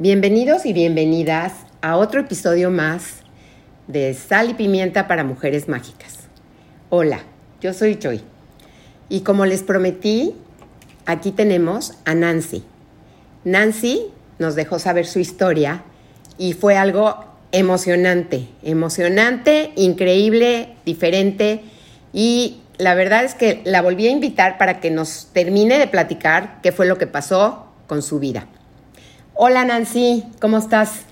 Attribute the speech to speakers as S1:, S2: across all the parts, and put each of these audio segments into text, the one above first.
S1: Bienvenidos y bienvenidas a otro episodio más de Sal y Pimienta para Mujeres Mágicas. Hola, yo soy Joy. Y como les prometí, aquí tenemos a Nancy. Nancy nos dejó saber su historia y fue algo emocionante, emocionante, increíble, diferente y la verdad es que la volví a invitar para que nos termine de platicar qué fue lo que pasó con su vida. Hola Nancy, ¿cómo estás?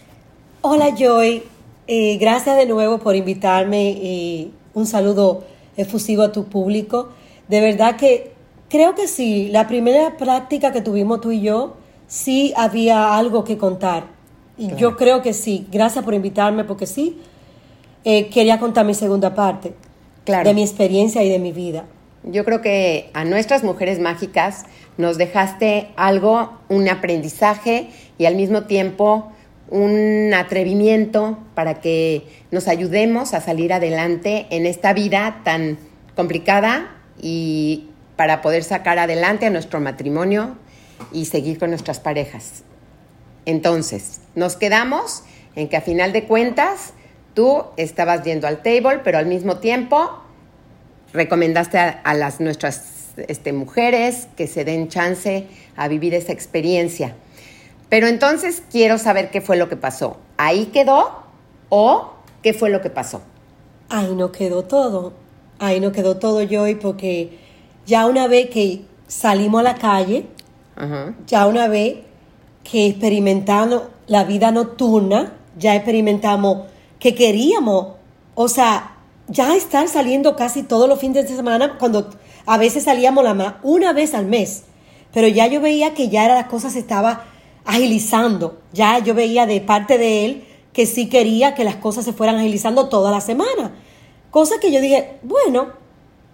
S2: Hola Joy, eh, gracias de nuevo por invitarme y un saludo efusivo a tu público. De verdad que creo que sí, la primera práctica que tuvimos tú y yo, sí había algo que contar. Y yo creo que sí, gracias por invitarme porque sí, eh, quería contar mi segunda parte
S1: Claro.
S2: de mi experiencia y de mi vida.
S1: Yo creo que a nuestras mujeres mágicas nos dejaste algo, un aprendizaje y al mismo tiempo un atrevimiento para que nos ayudemos a salir adelante en esta vida tan complicada y para poder sacar adelante a nuestro matrimonio y seguir con nuestras parejas. Entonces, nos quedamos en que a final de cuentas tú estabas yendo al table, pero al mismo tiempo recomendaste a, las nuestras este, mujeres que se den chance a vivir esa experiencia. Pero entonces quiero saber qué fue lo que pasó. ¿Ahí quedó o qué fue lo que pasó?
S2: Ahí no quedó todo. Ahí no quedó todo, Joy, porque ya una vez que salimos a la calle,
S1: Ajá.
S2: ya una vez que experimentamos la vida nocturna, ya experimentamos que queríamos, o sea, ya estar saliendo casi todos los fines de semana, cuando a veces salíamos la ma- una vez al mes, pero ya yo veía que ya era, las cosas se estaba agilizando, ya yo veía de parte de él que sí quería que las cosas se fueran agilizando toda la semana, cosa que yo dije, bueno,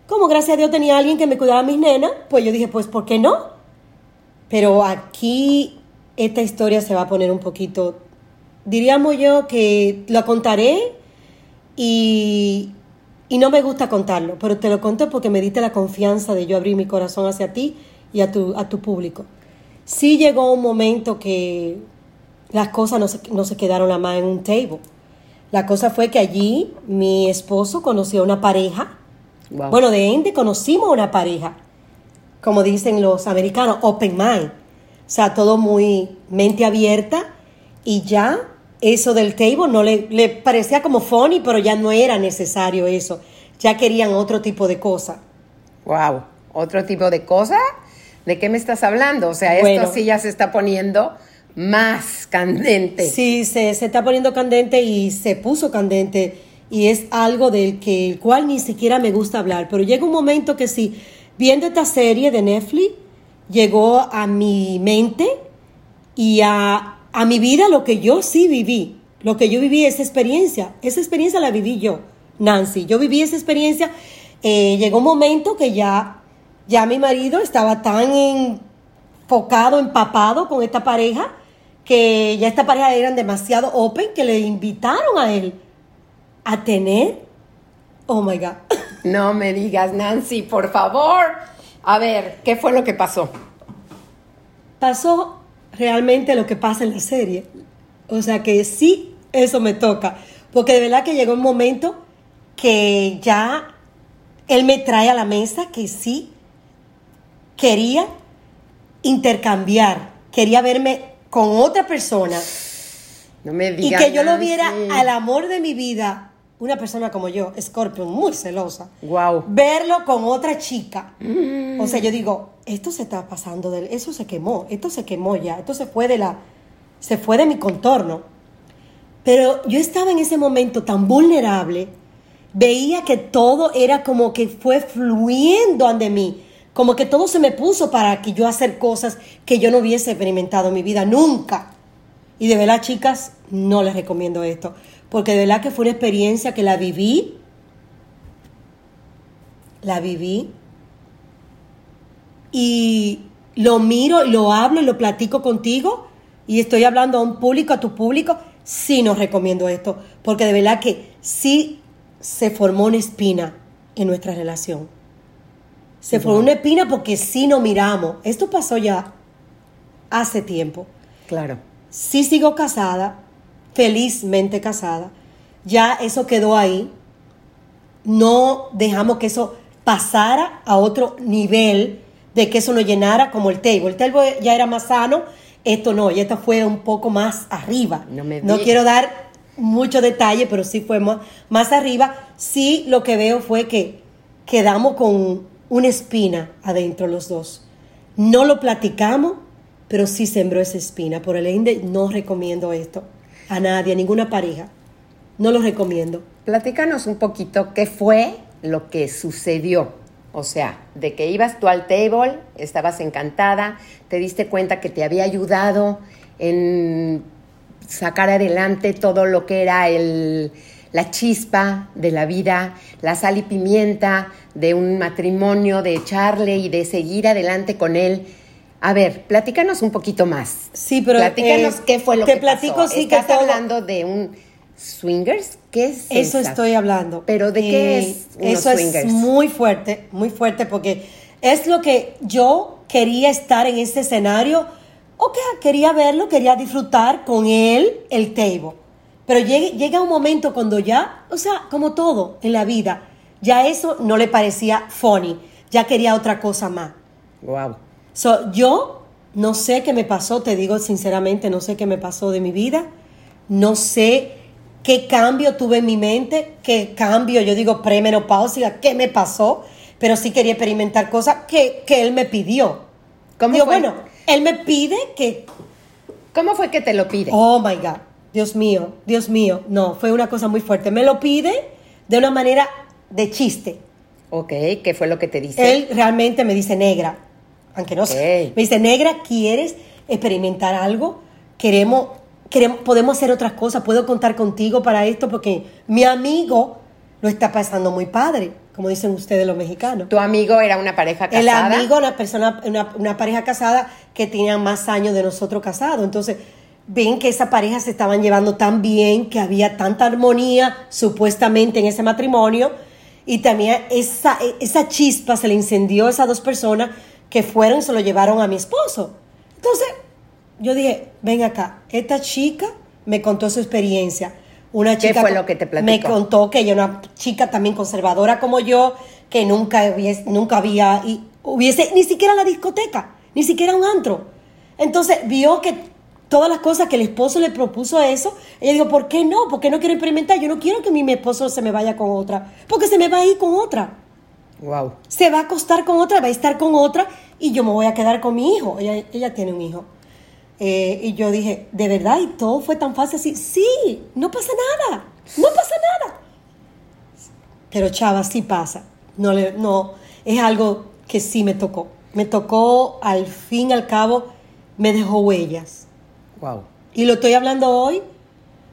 S2: como gracias a Dios tenía alguien que me cuidara a mis nenas, pues yo dije, pues, ¿por qué no? Pero aquí esta historia se va a poner un poquito, diríamos yo que la contaré y, y no me gusta contarlo, pero te lo cuento porque me diste la confianza de yo abrir mi corazón hacia ti y a tu, a tu público. Sí llegó un momento que las cosas no se, no se quedaron la más en un table. La cosa fue que allí mi esposo conoció a una pareja.
S1: Wow.
S2: Bueno, de ende conocimos a una pareja como dicen los americanos, open mind. O sea, todo muy mente abierta y ya eso del table no le, le parecía como funny, pero ya no era necesario eso. Ya querían otro tipo de cosa.
S1: Wow. ¿Otro tipo de cosa? ¿De qué me estás hablando? O sea,
S2: Bueno.
S1: esto sí ya se está poniendo más candente.
S2: Sí, se, se está poniendo candente y se puso candente y es algo del que el cual ni siquiera me gusta hablar, pero llega un momento que sí, viendo esta serie de Netflix, llegó a mi mente y a, a mi vida lo que yo sí viví, lo que yo viví, esa experiencia, esa experiencia la viví yo, Nancy, yo viví esa experiencia, eh, llegó un momento que ya, ya mi marido estaba tan enfocado, empapado con esta pareja, que ya esta pareja eran demasiado open que le invitaron a él a tener, oh my God,
S1: No me digas, Nancy, por favor. A ver, ¿qué fue lo que pasó?
S2: pasó realmente lo que pasa en la serie. O sea que sí, eso me toca. Porque de verdad que llegó un momento que ya él me trae a la mesa que sí quería intercambiar, quería verme con otra persona
S1: No me
S2: y que yo lo viera al amor de mi vida, una persona como yo, Scorpio, muy celosa.
S1: Wow.
S2: verlo con otra chica. O sea, yo digo, esto se está pasando del, eso se quemó, esto se quemó ya, esto se fue de la, se fue de mi contorno. Pero yo estaba en ese momento tan vulnerable, veía que todo era como que fue fluyendo ante mí, como que todo se me puso para que yo hacer cosas que yo no hubiese experimentado en mi vida nunca. Y de verdad, chicas, no les recomiendo esto, porque de verdad que fue una experiencia que la viví, la viví, y lo miro, lo hablo y lo platico contigo, y estoy hablando a un público, a tu público, sí nos recomiendo esto, porque de verdad que sí se formó una espina en nuestra relación. Se formó una espina porque sí nos miramos. Esto pasó ya hace tiempo.
S1: Claro.
S2: sí sigo casada, felizmente casada. Ya eso quedó ahí. No dejamos que eso pasara a otro nivel de que eso nos llenara como el table. El table ya era más sano, esto no, y esto fue un poco más arriba.
S1: No me
S2: No quiero dar mucho detalle, pero sí fue más, más arriba. Sí, lo que veo fue que quedamos con una espina adentro los dos. No lo platicamos, pero sí sembró esa espina. Por el ende, no recomiendo esto a nadie, a ninguna pareja. No lo recomiendo.
S1: Platícanos un poquito qué fue lo que sucedió. O sea, de que ibas tú al table, estabas encantada, te diste cuenta que te había ayudado en sacar adelante todo lo que era el, la chispa de la vida, la sal y pimienta de un matrimonio, de echarle y de seguir adelante con él. A ver, platícanos un poquito más.
S2: Sí, pero,
S1: Platícanos
S2: eh,
S1: qué fue lo
S2: te
S1: que
S2: platico,
S1: pasó.
S2: sí, que todo-
S1: hablando de un swingers, ¿qué es
S2: Eso
S1: esa?
S2: estoy hablando.
S1: Pero ¿de qué es unos
S2: Eso
S1: swingers?
S2: es muy fuerte, muy fuerte, porque es lo que yo quería estar en este escenario. Ok, quería verlo, quería disfrutar con él el table. Pero llega, llega un momento cuando ya, o sea, como todo en la vida, ya eso no le parecía funny, ya quería otra cosa más.
S1: Wow.
S2: So, yo no sé qué me pasó, te digo sinceramente, no sé qué me pasó de mi vida, no sé qué cambio tuve en mi mente, qué cambio, yo digo premenopausia, qué me pasó, pero sí quería experimentar cosas que, que él me pidió.
S1: ¿Cómo
S2: Digo,
S1: fue?
S2: bueno, él me pide que,
S1: ¿Cómo fue que te lo pide?
S2: oh my God, Dios mío, Dios mío, no, fue una cosa muy fuerte. Me lo pide de una manera de chiste.
S1: Ok, ¿qué fue lo que te dice?
S2: Él realmente me dice negra, aunque no sé. Me dice negra, ¿quieres experimentar algo? Queremos, queremos, podemos hacer otras cosas. Puedo contar contigo para esto porque mi amigo lo está pasando muy padre, como dicen ustedes los mexicanos.
S1: ¿Tu amigo era una pareja casada?
S2: El amigo, una persona, una, una pareja casada que tenía más años de nosotros casados. Entonces, ven que esa pareja se estaban llevando tan bien, que había tanta armonía supuestamente en ese matrimonio. Y también esa, esa chispa se le incendió a esas dos personas que fueron y se lo llevaron a mi esposo. Entonces, yo dije, ven acá, esta chica me contó su experiencia. Una
S1: ¿Qué
S2: chica
S1: fue
S2: co-
S1: lo que te
S2: Me
S1: platicó?
S2: contó que ella era una chica también conservadora como yo, que nunca hubiese, nunca había, y hubiese, ni siquiera la discoteca, ni siquiera un antro. Entonces vio que todas las cosas que el esposo le propuso a eso, ella dijo, ¿por qué no? ¿Por qué no quiero experimentar? Yo no quiero que mi, mi esposo se me vaya con otra, porque se me va a ir con otra.
S1: Wow.
S2: Se va a acostar con otra, va a estar con otra y yo me voy a quedar con mi hijo. Ella, ella tiene un hijo. Eh, y yo dije, ¿de verdad? ¿Y todo fue tan fácil así? Sí, no pasa nada. No pasa nada. Pero chava, sí pasa. No, le, no, es algo que sí me tocó. Me tocó, al fin y al cabo, me dejó huellas.
S1: Wow.
S2: Y lo estoy hablando hoy.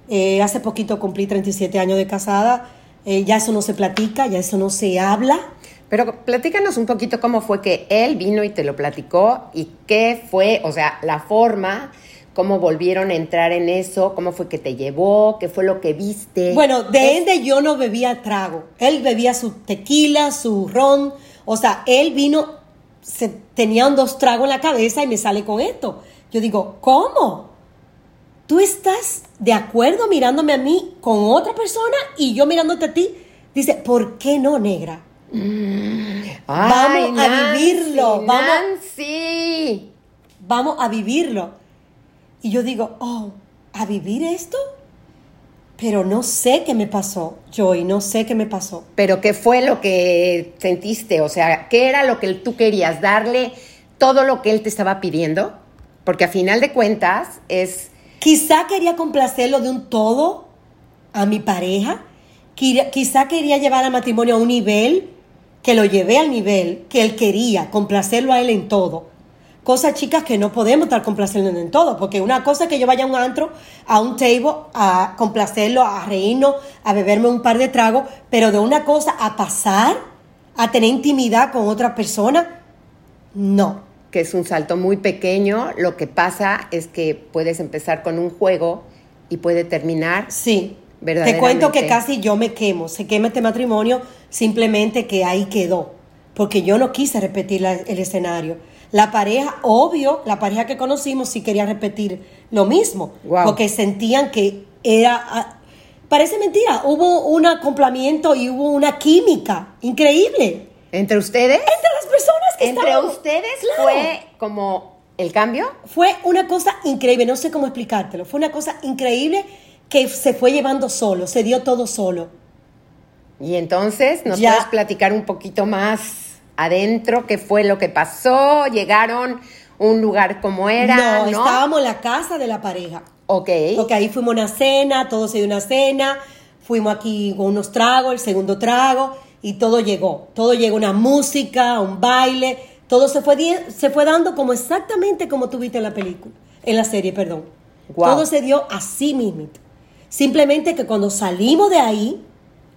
S2: eh, hace poquito cumplí 37 años de casada. eh, ya eso no se platica, ya eso no se habla.
S1: Pero platícanos un poquito cómo fue que él vino y te lo platicó y qué fue, o sea, la forma, cómo volvieron a entrar en eso, cómo fue que te llevó, qué fue lo que viste.
S2: Bueno, de
S1: Es-
S2: ende yo no bebía trago. Él bebía su tequila, su ron. O sea, él vino, se, tenían dos tragos en la cabeza y me sale con esto. Yo digo, ¿cómo? ¿Tú estás de acuerdo mirándome a mí con otra persona y yo mirándote a ti? Dice, ¿por qué no, negra?
S1: Ay,
S2: vamos a vivirlo, vamos-
S1: Nancy.
S2: Vamos a vivirlo. Y yo digo, oh, ¿a vivir esto? Pero no sé qué me pasó, Joy, no sé qué me pasó.
S1: Pero qué fue lo que sentiste, o sea, qué era lo que tú querías darle todo lo que él te estaba pidiendo, porque a final de cuentas es
S2: Quizá quería complacerlo de un todo a mi pareja. Quizá quería llevar al matrimonio a un nivel que lo llevé al nivel que él quería, complacerlo a él en todo. Cosas chicas que no podemos estar complaciendo en todo, porque una cosa es que yo vaya a un antro, a un table, a complacerlo, a reírnos, a beberme un par de tragos, pero de una cosa a pasar, a tener intimidad con otra persona, no.
S1: Que es un salto muy pequeño, lo que pasa es que puedes empezar con un juego y puede terminar
S2: Sí. Te cuento que casi yo me quemo. Se quema este matrimonio simplemente que ahí quedó. Porque yo no quise repetir la- el escenario. La pareja, obvio, la pareja que conocimos sí quería repetir lo mismo,
S1: Wow.
S2: porque sentían que era... ah, Parece mentira, hubo un acoplamiento y hubo una química increíble
S1: ¿Entre ustedes?
S2: entre las personas que
S1: ¿Entre
S2: estábamos.
S1: ustedes
S2: Claro.
S1: fue como el cambio?
S2: Fue una cosa increíble, no sé cómo explicártelo. Fue una cosa increíble que se fue llevando solo, se dio todo solo.
S1: Y entonces, ¿nos
S2: Ya.
S1: puedes platicar un poquito más adentro qué fue lo que pasó? ¿Llegaron a un lugar como era?
S2: no,
S1: No,
S2: estábamos en la casa de la pareja.
S1: Ok.
S2: Porque ahí fuimos a una cena, todo se dio una cena, fuimos aquí con unos tragos, el segundo trago, y todo llegó. Todo llegó, una música, un baile, todo se fue, se fue dando como exactamente como tuviste en la película, en la serie, perdón. Todo se dio así mismo. Simplemente que cuando salimos de ahí,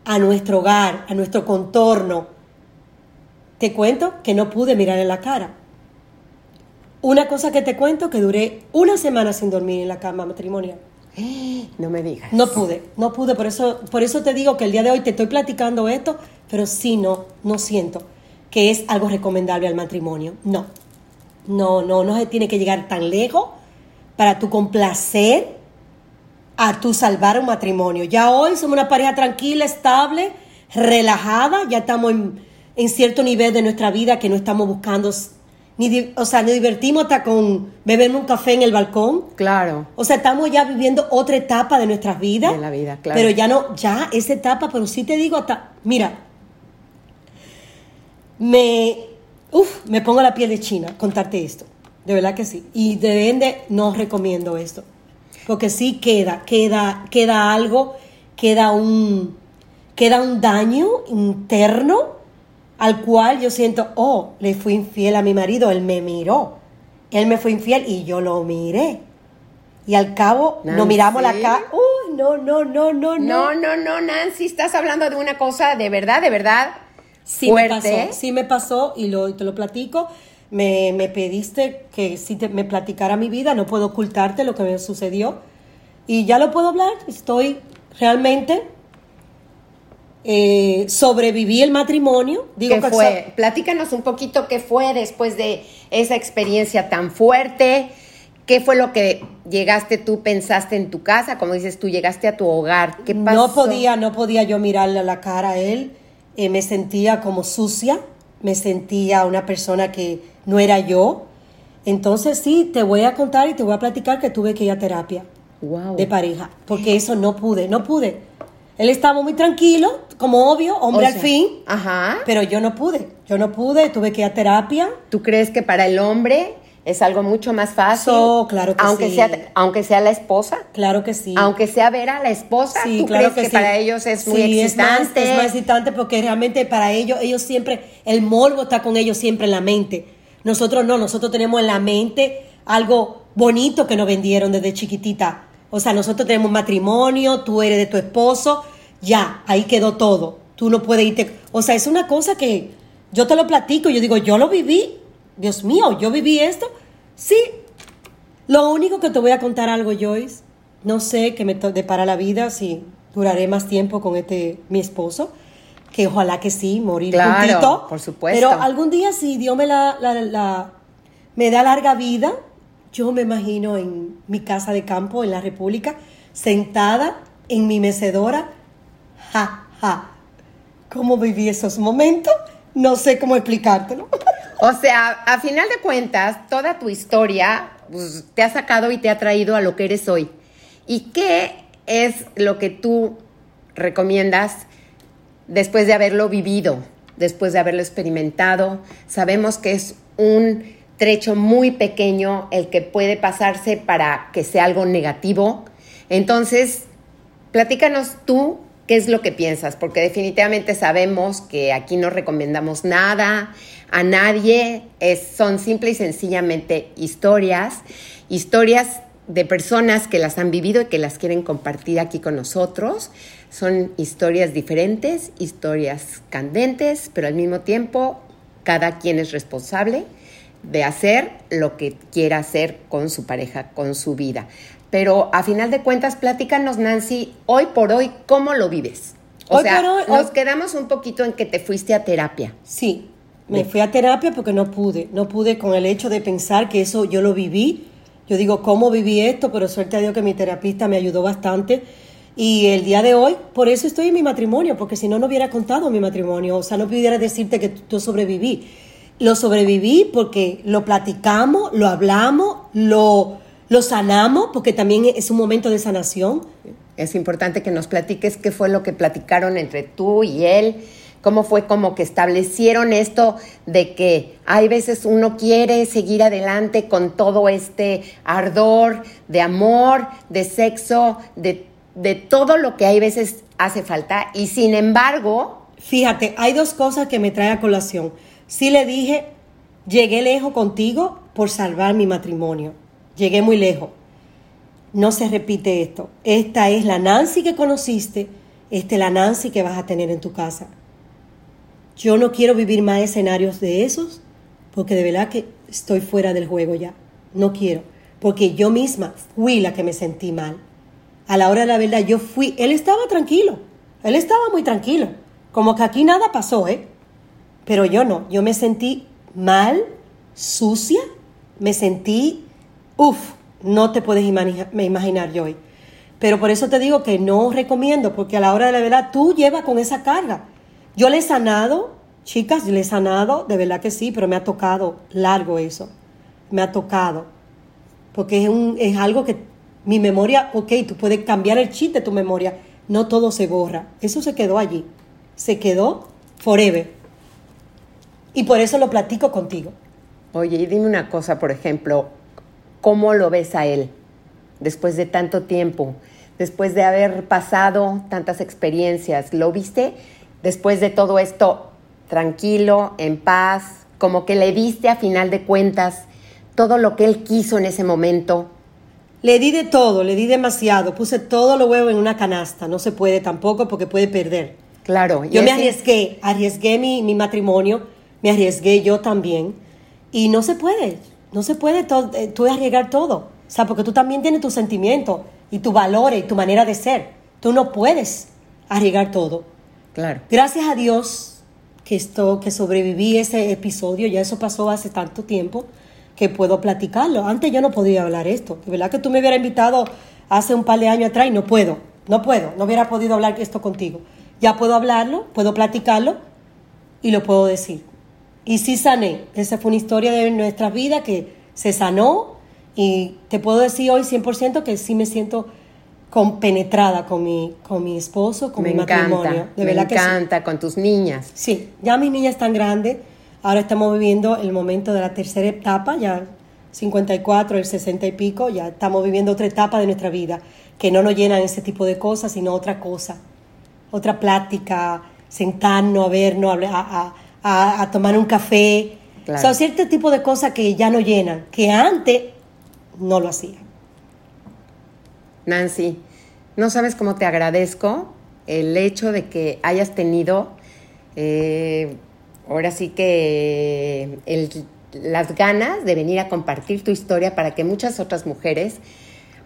S2: a nuestro hogar, a nuestro contorno, te cuento que no pude mirar en la cara. Una cosa que te cuento que duré una semana sin dormir en la cama matrimonial.
S1: No me digas.
S2: No pude, no pude, por eso, por eso te digo que el día de hoy te estoy platicando esto, pero sí no, no siento que es algo recomendable al matrimonio. No, no, no, no se tiene que llegar tan lejos para tu complacer a tu salvar un matrimonio. Ya hoy somos una pareja tranquila, estable, relajada, ya estamos en, cierto nivel de nuestra vida que no estamos buscando, ni, o sea, nos divertimos hasta con beberme un café en el balcón.
S1: Claro.
S2: O sea, estamos ya viviendo otra etapa de nuestras vidas.
S1: De la vida, claro.
S2: Pero ya no, ya esa etapa, pero sí te digo hasta, mira, me, uf, me pongo la piel de China contarte esto. De verdad que sí. Y de ende no recomiendo esto. Porque sí queda, queda, queda algo, queda un, queda un daño interno al cual yo siento, oh, le fui infiel a mi marido, él me miró. Él me fue infiel y yo lo miré. Y al cabo
S1: Nancy.
S2: nos miramos la cara. Uy, no, no, no, no, no.
S1: No, no, no, Nancy, estás hablando de una cosa de verdad, de verdad
S2: Sí me pasó, sí me pasó y lo, te lo platico. Me, me pediste que si te, me platicara mi vida, no puedo ocultarte lo que me sucedió. Y ya lo puedo hablar, estoy realmente... eh, sobreviví el matrimonio. Digo
S1: ¿Qué
S2: que
S1: fue? Platícanos un poquito qué fue después de esa experiencia tan fuerte. ¿Qué fue lo que llegaste tú, pensaste en tu casa? Como dices tú, llegaste a tu hogar. ¿Qué pasó?
S2: No podía, no podía yo mirarle a la cara a él. Eh, me sentía como sucia, me sentía una persona que no era yo. Entonces sí, te voy a contar y te voy a platicar que tuve que ir a terapia
S1: Wow.
S2: de pareja, porque eso no pude, no pude. Él estaba muy tranquilo, como obvio, hombre
S1: O
S2: al fin,
S1: Ajá.
S2: pero yo no pude, yo no pude, tuve que ir a terapia.
S1: ¿Tú crees que para el hombre es algo mucho más fácil?
S2: So, claro que
S1: aunque
S2: sí.
S1: Sea, aunque sea la esposa.
S2: Claro que sí.
S1: Aunque sea ver a la esposa,
S2: Sí,
S1: ¿tú
S2: claro
S1: crees que,
S2: sí.
S1: para ellos es muy
S2: Sí, es más-
S1: excitante?
S2: Es más, excitante porque realmente para ellos, ellos siempre, el morbo está con ellos siempre en la mente. Nosotros no, nosotros tenemos en la mente algo bonito que nos vendieron desde chiquitita. O sea, nosotros tenemos matrimonio, tú eres de tu esposo, ya, ahí quedó todo. Tú no puedes irte. O sea, es una cosa que yo te lo platico, yo digo, yo lo viví. Dios mío, yo viví esto. Sí, lo único que te voy a contar algo, Joyce, no sé qué me depara la vida, si duraré más tiempo con este mi esposo, que ojalá que sí, morir
S1: Claro,
S2: juntito.
S1: por supuesto.
S2: Pero algún día si Dios me la, la- la- me da larga vida, yo me imagino en mi casa de campo en la República, sentada en mi mecedora, ja, ja. ¿Cómo viví esos momentos? No sé cómo explicártelo.
S1: O sea, a final de cuentas, toda tu historia pues, te ha sacado y te ha traído a lo que eres hoy. ¿Y qué es lo que tú recomiendas después de haberlo vivido, después de haberlo experimentado? Sabemos que es un trecho muy pequeño el que puede pasarse para que sea algo negativo. Entonces, Platícanos tú qué es lo que piensas, porque definitivamente sabemos que aquí no recomendamos nada a nadie, son simple y sencillamente historias, historias de personas que las han vivido y que las quieren compartir aquí con nosotros. Son historias diferentes, historias candentes, pero al mismo tiempo cada quien es responsable de hacer lo que quiera hacer con su pareja, con su vida. Pero a final de cuentas, platícanos, Nancy, hoy por hoy, ¿cómo lo vives? O
S2: Hoy
S1: sea,
S2: por hoy-
S1: nos
S2: hoy-
S1: quedamos un poquito en que te fuiste a terapia.
S2: Sí, Me fui a terapia porque no pude, no pude con el hecho de pensar que eso yo lo viví. Yo digo, ¿cómo viví esto? Pero suerte a Dios que mi terapista me ayudó bastante. Y el día de hoy, por eso estoy en mi matrimonio, porque si no, no hubiera contado mi matrimonio. O sea, no pudiera decirte que tú sobreviví. Lo sobreviví porque lo platicamos, lo hablamos, lo, lo sanamos, porque también es un momento de sanación.
S1: Es importante que nos platiques qué fue lo que platicaron entre tú y él cómo fue como que establecieron esto de que hay veces uno quiere seguir adelante con todo este ardor de amor, de sexo, de, de todo lo que hay veces hace falta y sin embargo...
S2: Fíjate, hay dos cosas que me trae a colación. Sí le dije, llegué lejos contigo por salvar mi matrimonio. Llegué muy lejos. No se repite esto. Esta es la Nancy que conociste, esta es la Nancy que vas a tener en tu casa. Yo no quiero vivir más escenarios de esos porque de verdad que estoy fuera del juego ya. No quiero. Porque yo misma fui la que me sentí mal. A la hora de la verdad yo fui, él estaba tranquilo. Él estaba muy tranquilo. Como que aquí nada pasó, ¿eh? Pero yo no. Yo me sentí mal, sucia. Me sentí, uff, no te puedes imaginar yo hoy. Pero por eso te digo que no recomiendo, porque a la hora de la verdad tú llevas con esa carga. Yo le he sanado, chicas, le he sanado, de verdad que sí, pero me ha tocado largo eso. Me ha tocado. Porque es, un, es algo que mi memoria, ok, tú puedes cambiar el chip de tu memoria, no todo se borra. Eso se quedó allí. Se quedó forever. Y por eso lo platico contigo.
S1: Oye, y dime una cosa, por ejemplo, ¿cómo lo ves a él después de tanto tiempo? Después de haber pasado tantas experiencias, ¿lo viste después de todo esto tranquilo, en paz, como que le diste a final de cuentas todo lo que él quiso en ese momento.
S2: Le di de todo, le di demasiado, puse todo lo huevo en una canasta, no se puede tampoco porque puede perder.
S1: Claro.
S2: Yo me arriesgué, arriesgué mi, mi, matrimonio, me arriesgué yo también, y no se puede, no se puede todo, eh, tú arriesgar todo, o sea, porque tú también tienes tus sentimientos y tu valores y tu manera de ser, tú no puedes arriesgar todo.
S1: Claro.
S2: Gracias a Dios que, esto, que sobreviví ese episodio, ya eso pasó hace tanto tiempo que puedo platicarlo. Antes yo no podía hablar esto. De verdad que tú me hubieras invitado hace un par de años atrás y no puedo, no puedo, no hubiera podido hablar esto contigo. Ya puedo hablarlo, puedo platicarlo y lo puedo decir. Y sí sané. Esa fue una historia de nuestra vida que se sanó y te puedo decir hoy 100% que sí me siento compenetrada con mi, con mi esposo, con mi matrimonio.
S1: De me encanta, con tus niñas.
S2: Sí, ya mis niñas están grandes. Ahora estamos viviendo el momento de la tercera etapa, ya 54, el 60 y pico, ya estamos viviendo otra etapa de nuestra vida, que no nos llenan ese tipo de cosas, sino otra cosa, otra plática, sentarnos a vernos, a, a, a, tomar un café. O sea, cierto tipo de cosas que ya no llenan, que antes no lo hacían.
S1: Nancy, no sabes cómo te agradezco el hecho de que hayas tenido, eh, ahora sí que las ganas de venir a compartir tu historia para que muchas otras mujeres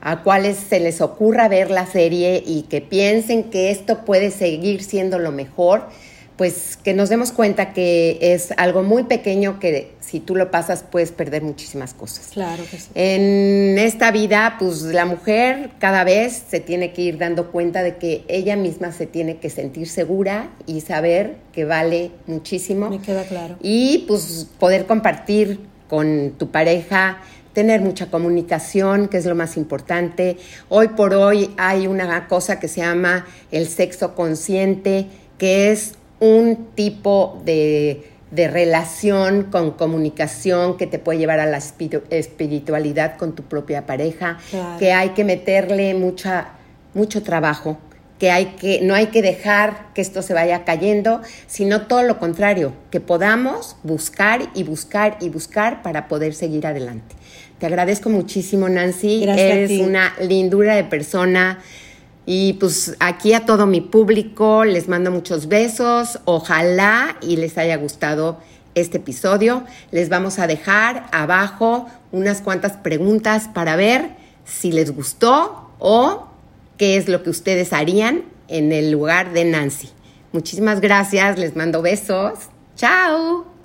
S1: a cuales se les ocurra ver la serie y que piensen que esto puede seguir siendo lo mejor, pues que nos demos cuenta que es algo muy pequeño que si tú lo pasas puedes perder muchísimas cosas.
S2: Claro que sí.
S1: En esta vida, pues la mujer cada vez se tiene que ir dando cuenta de que ella misma se tiene que sentir segura y saber que vale muchísimo.
S2: Me queda claro.
S1: Y pues poder compartir con tu pareja tener mucha comunicación, que es lo más importante. Hoy por hoy hay una cosa que se llama el sexo consciente, que es un tipo de, relación con comunicación que te puede llevar a la espiritualidad con tu propia pareja, que hay que meterle mucha, mucho trabajo, que, hay que no hay que dejar que esto se vaya cayendo, sino todo lo contrario, que podamos buscar y buscar y buscar para poder seguir adelante. Te agradezco muchísimo, Nancy. Eres una lindura de persona. Y pues aquí a todo mi público les mando muchos besos. Ojalá y les haya gustado este episodio. Les vamos a dejar abajo unas cuantas preguntas para ver si les gustó o qué es lo que ustedes harían en el lugar de Nancy. Muchísimas gracias, les mando besos. Chao.